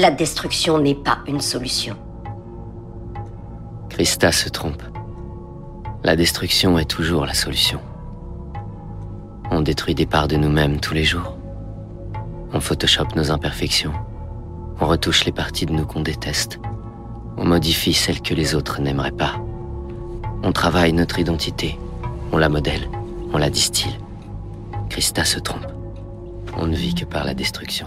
La destruction n'est pas une solution. Christa se trompe. La destruction est toujours la solution. On détruit des parts de nous-mêmes tous les jours. On photoshop nos imperfections. On retouche les parties de nous qu'on déteste. On modifie celles que les autres n'aimeraient pas. On travaille notre identité. On la modèle. On la distille. Christa se trompe. On ne vit que par la destruction.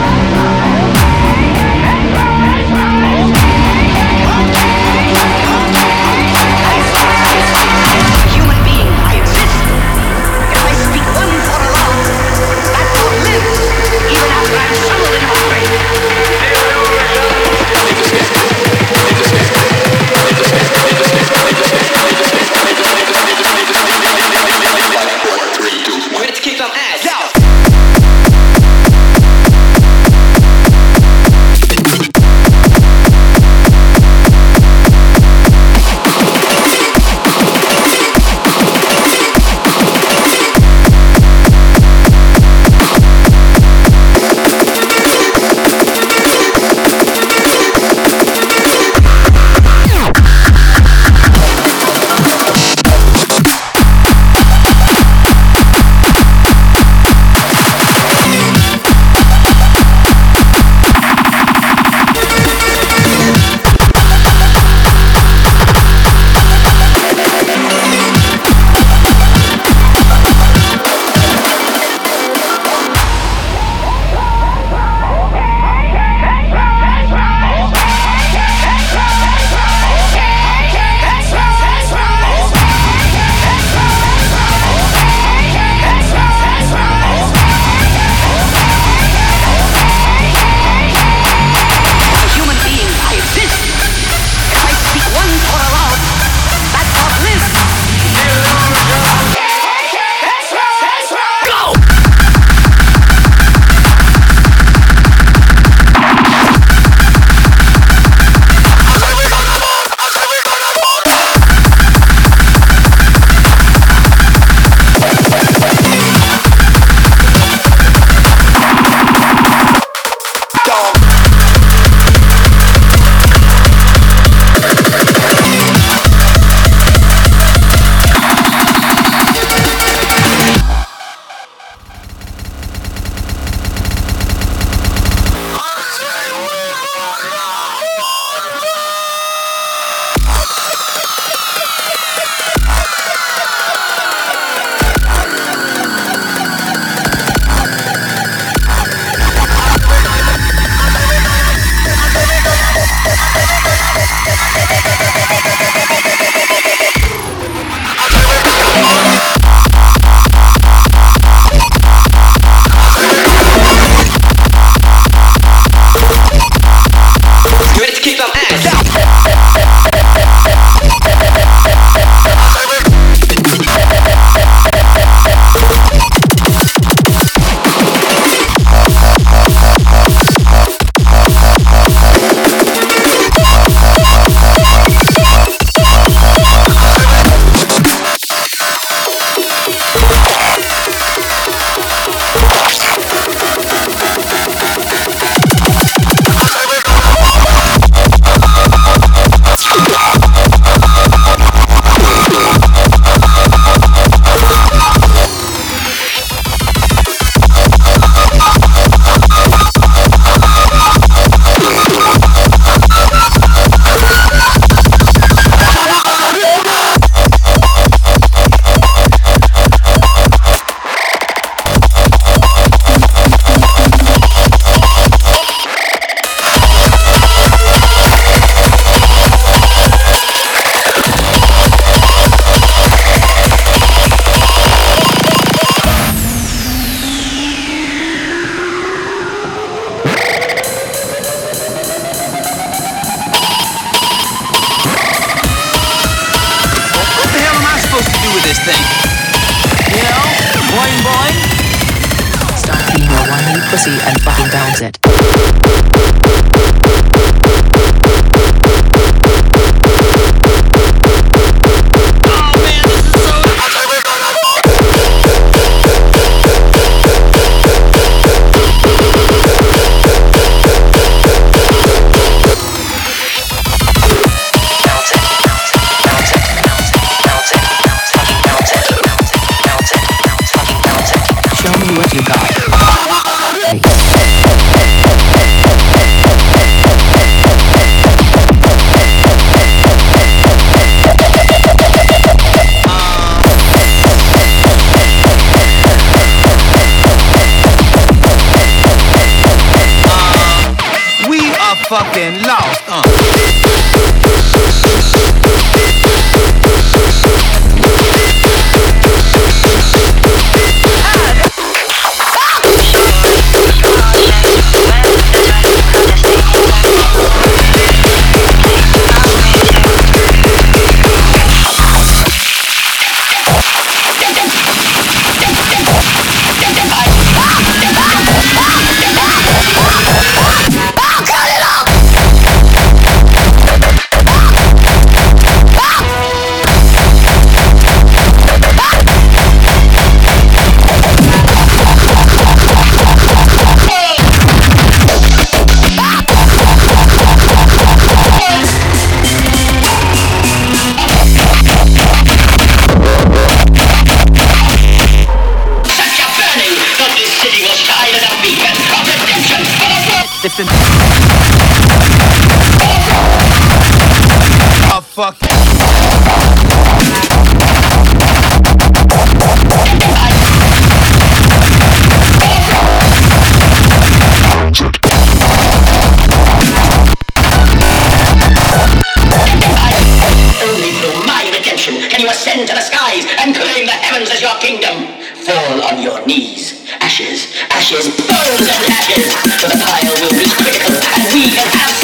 pussy and fucking bounce it. the pile will be critical, and we have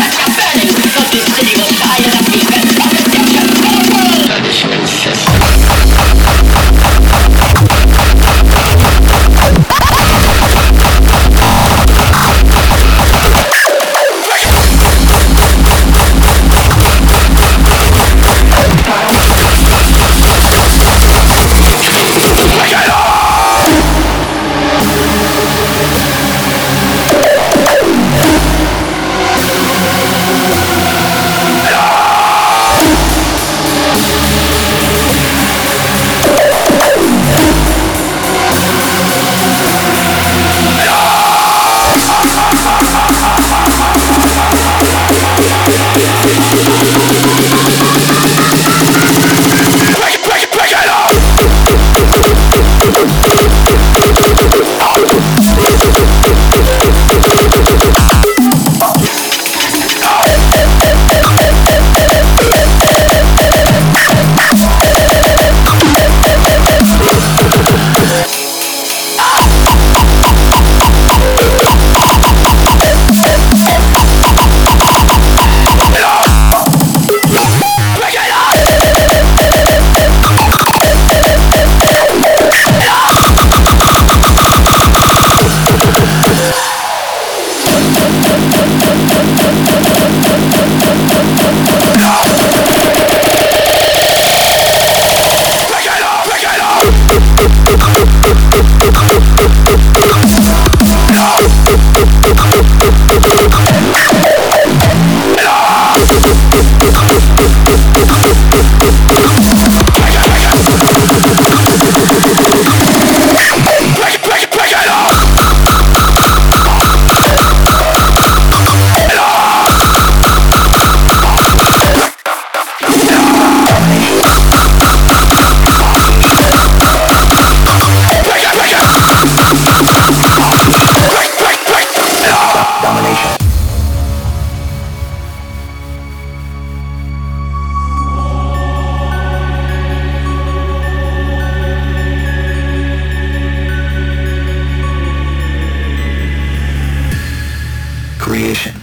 creation,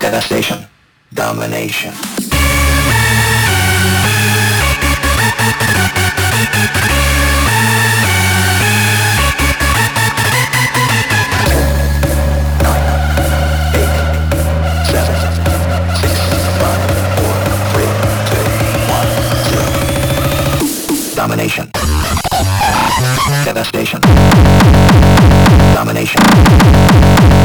devastation, domination. Domination. Devastation. Domination.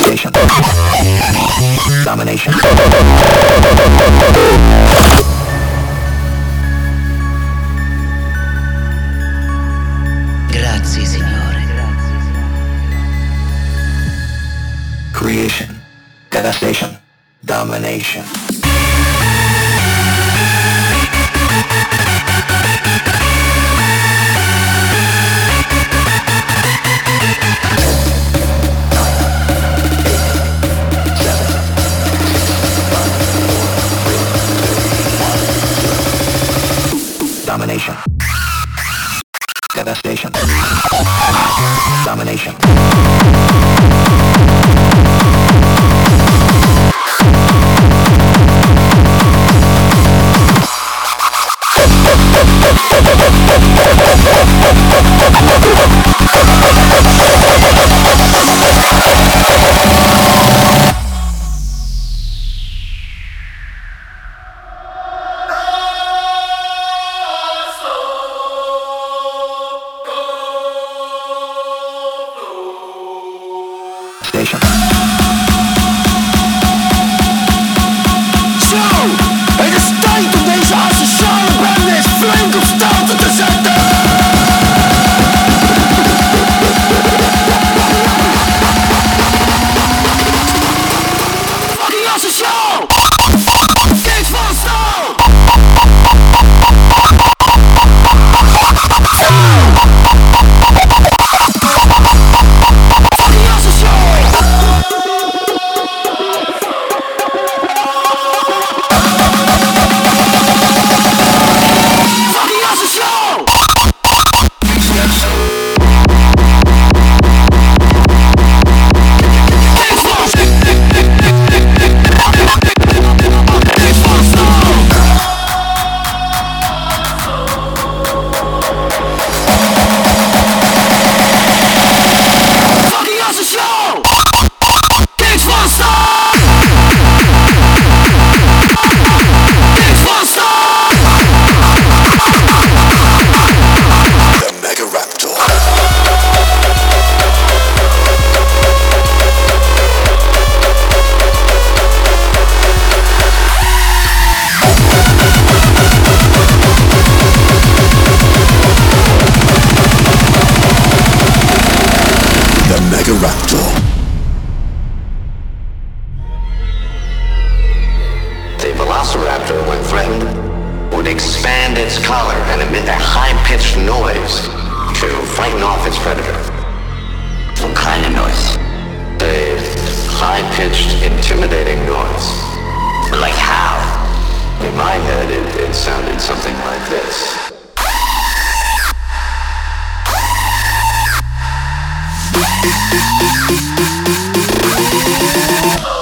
Domination. Domination. Creation. Devastation. Domination. station. in my head, it, it sounded something like this. Oh.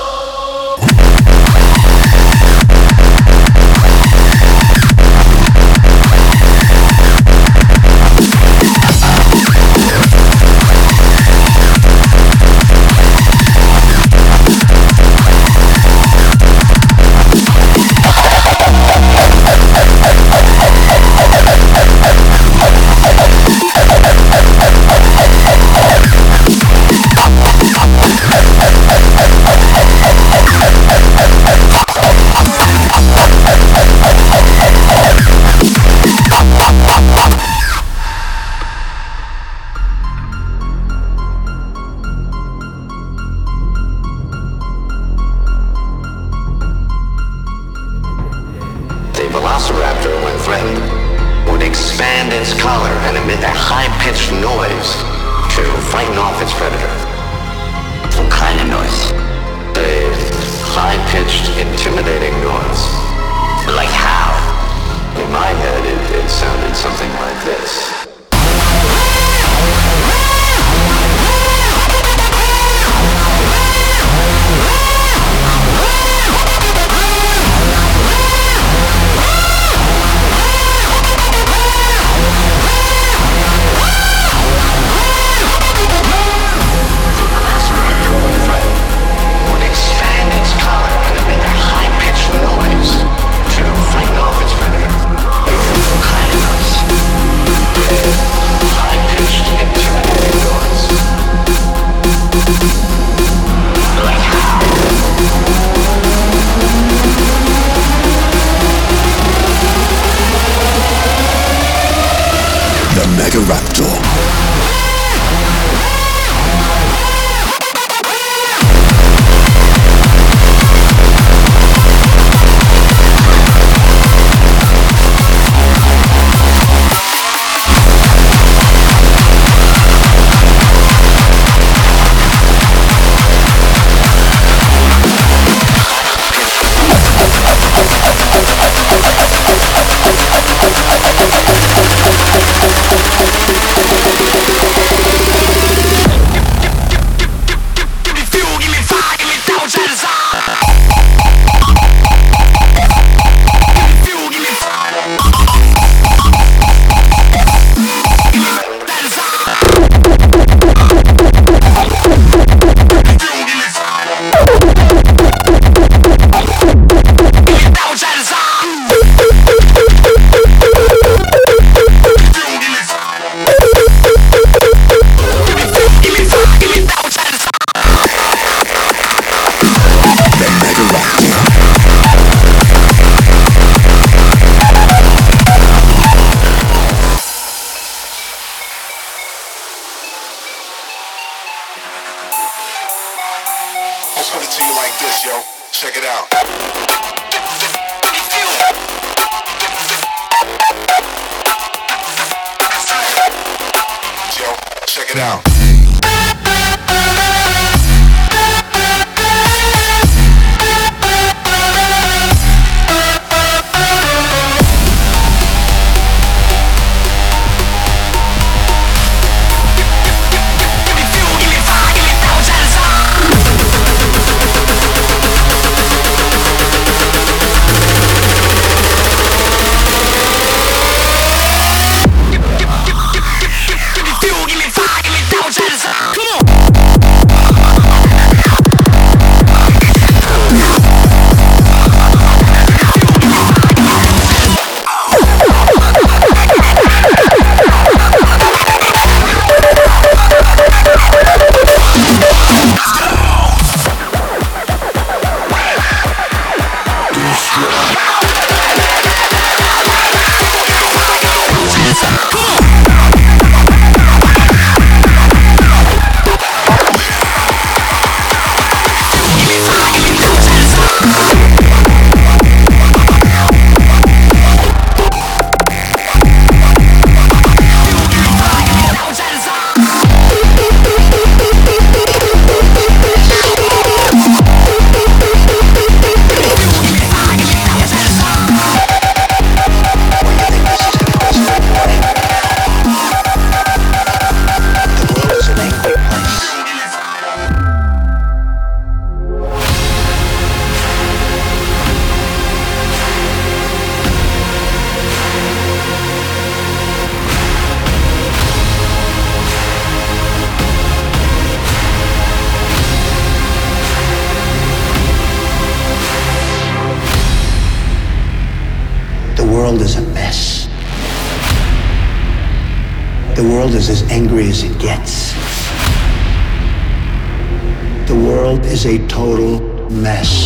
is as angry as it gets. The world is a total mess.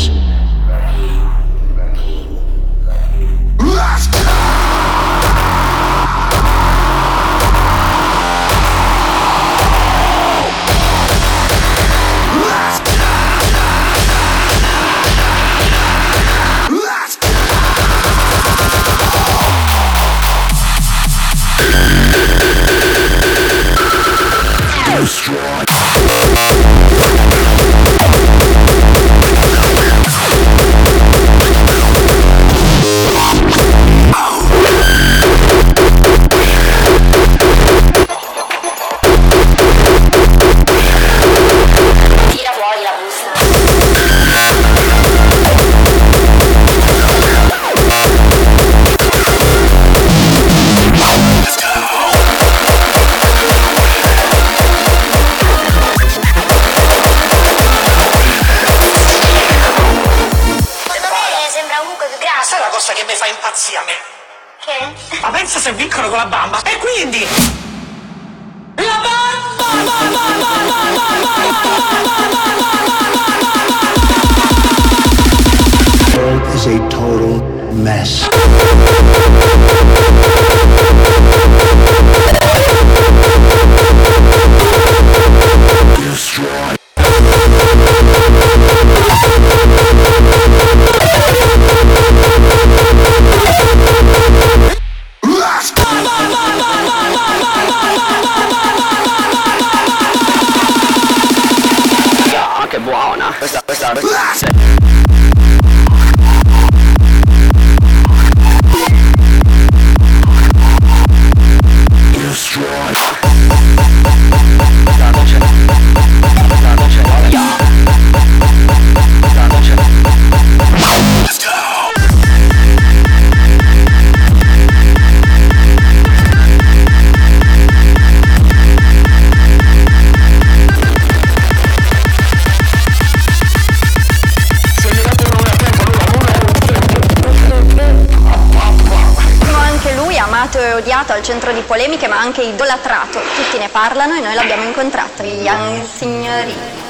da noi, noi l'abbiamo incontrata, Young Signorina.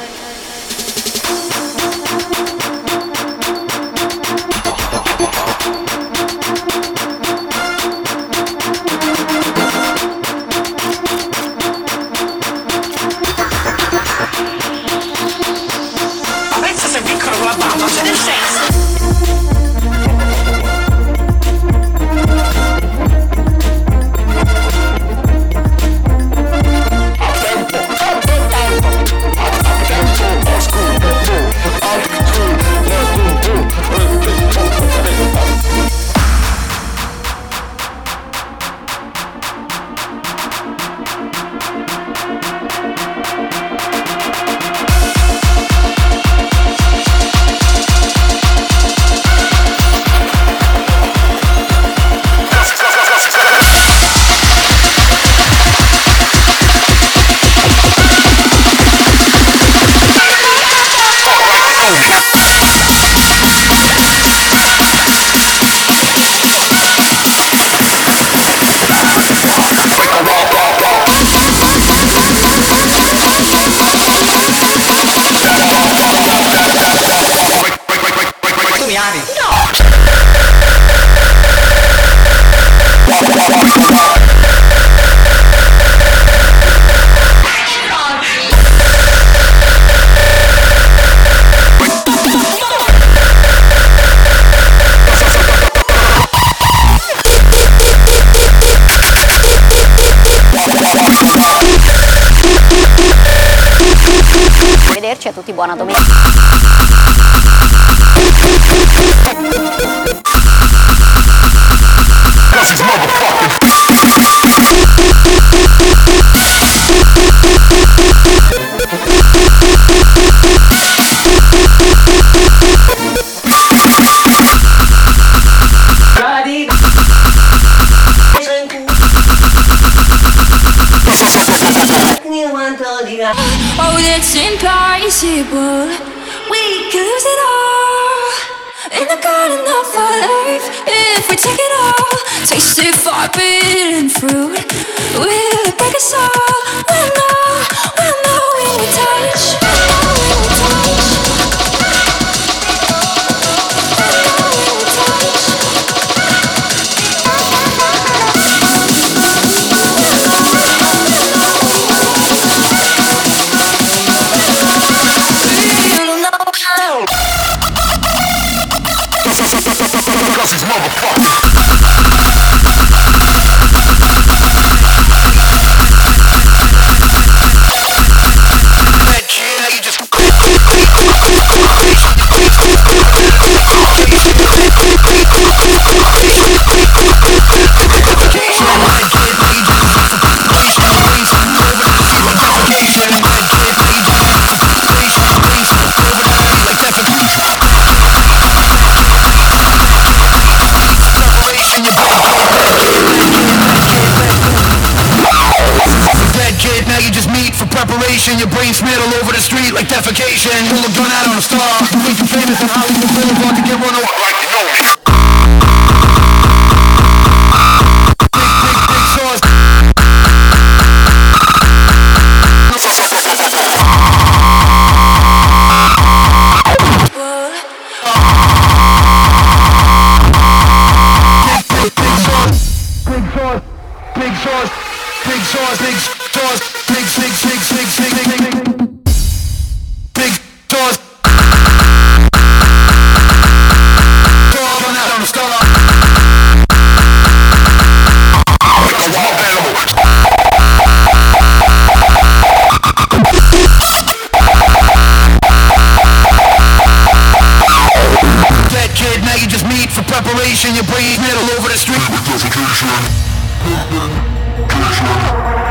Preparation. Your brain smeared all over the street.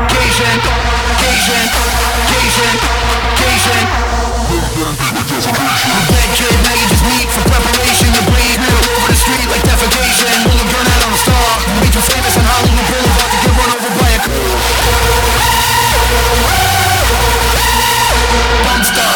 Cation, Cation, Cation, Cation. Dead kid, now you just meet for preparation. Your brain smeared all over the street like defecation. Pull a gun out on a star. Made you famous on Hollywood Boulevard to get run over by a dumpster.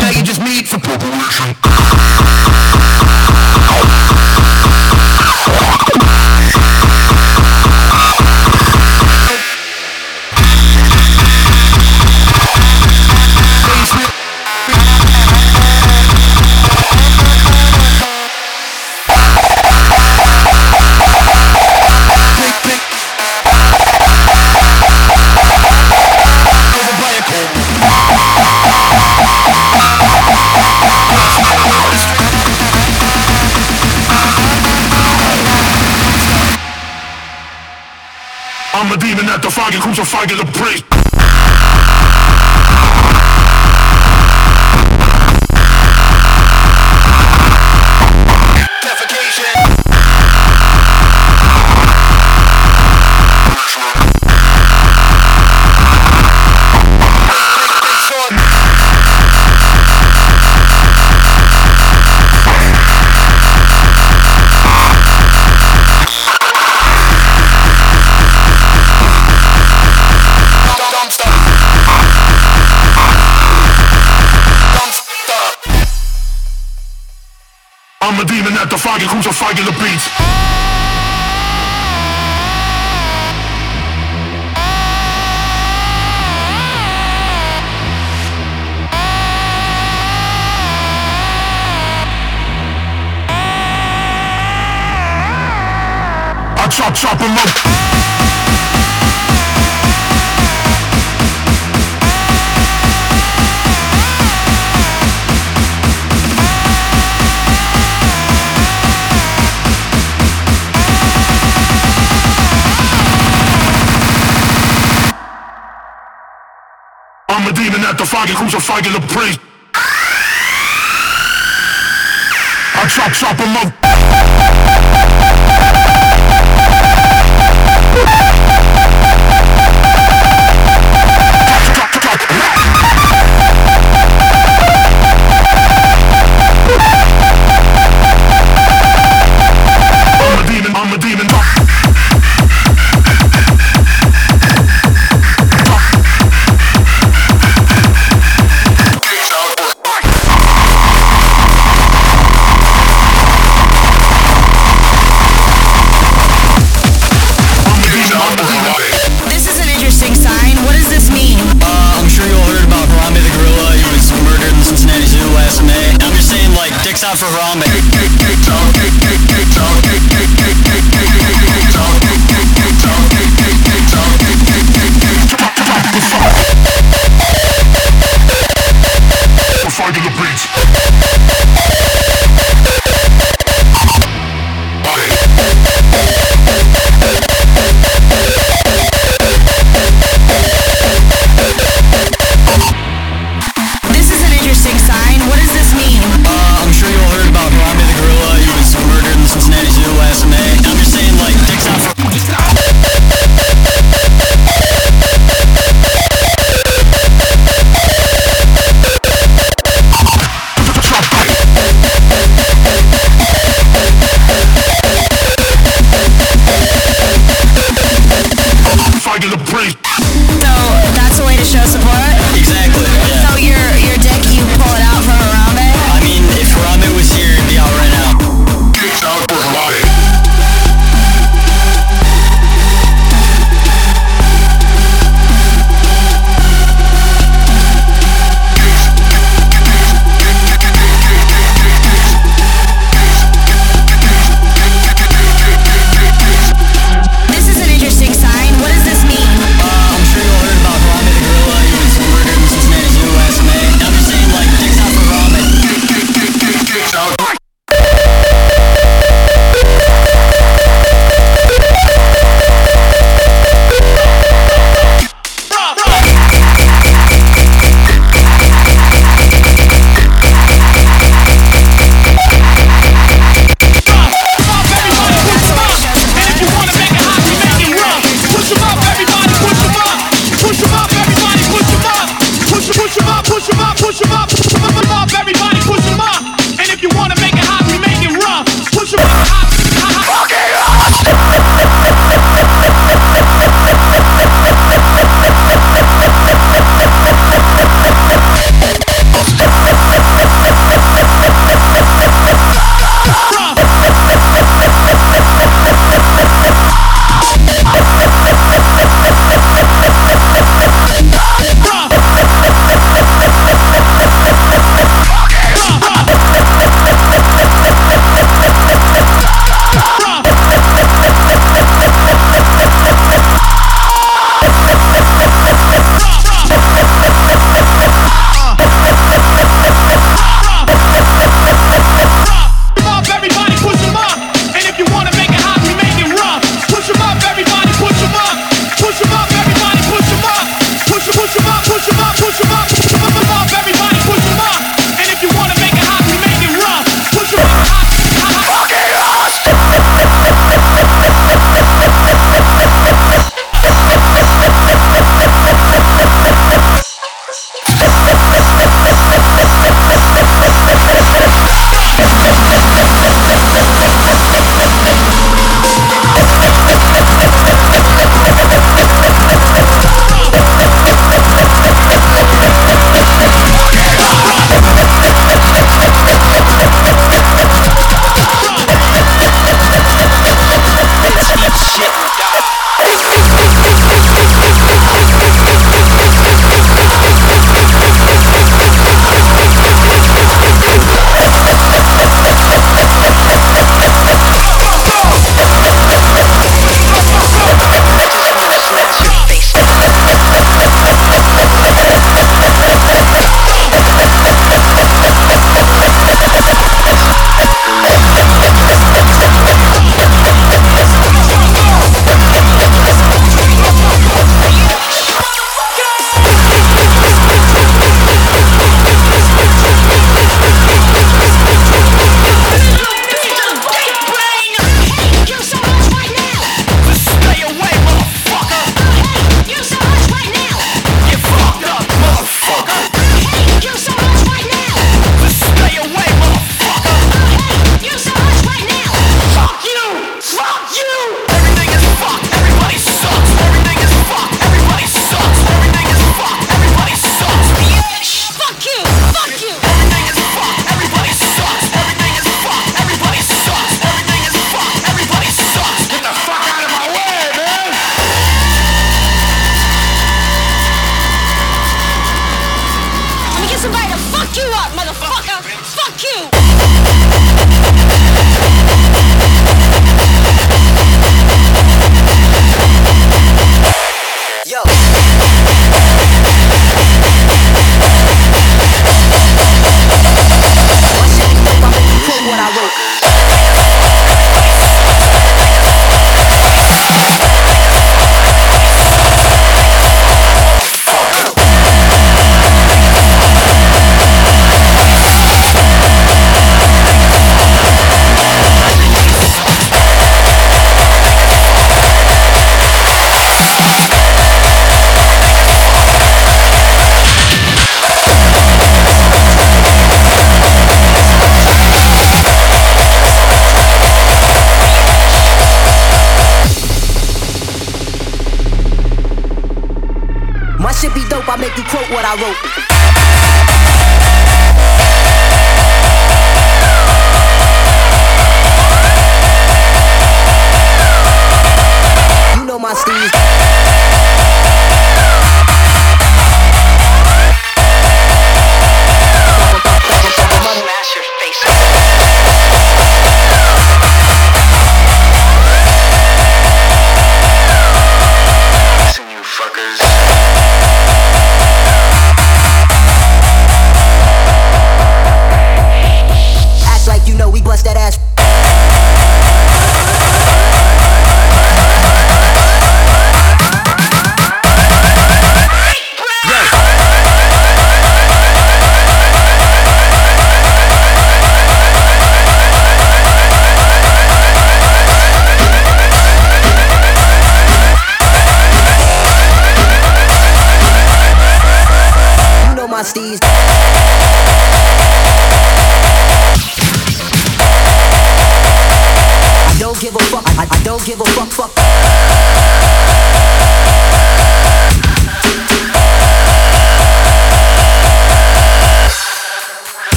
Now you just meet for preparation. I'm a demon at the fire, crucify the priest. beaming at the a crucifying the beats. chop, chop him up. demon at the fucking crucifying the priest. I chop chop him up.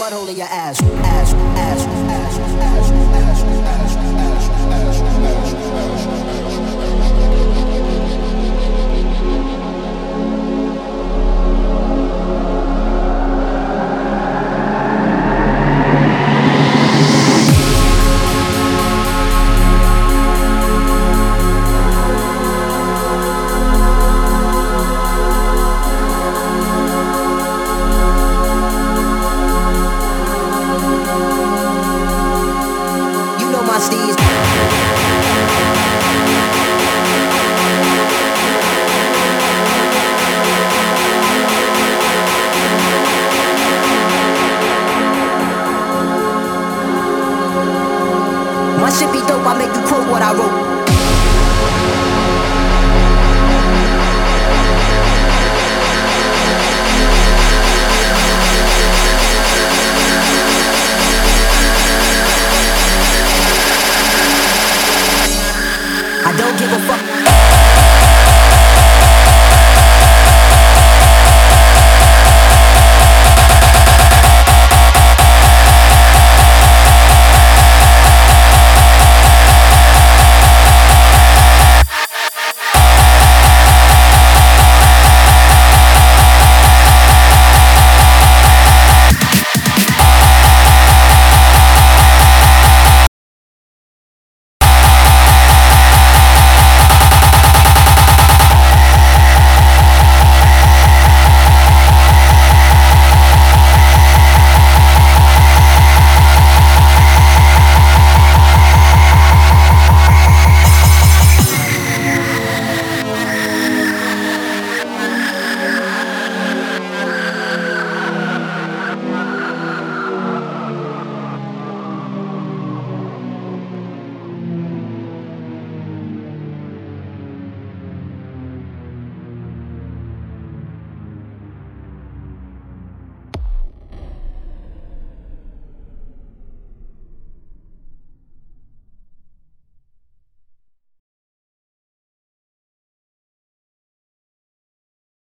Mud hole in your ass. Ass, ass,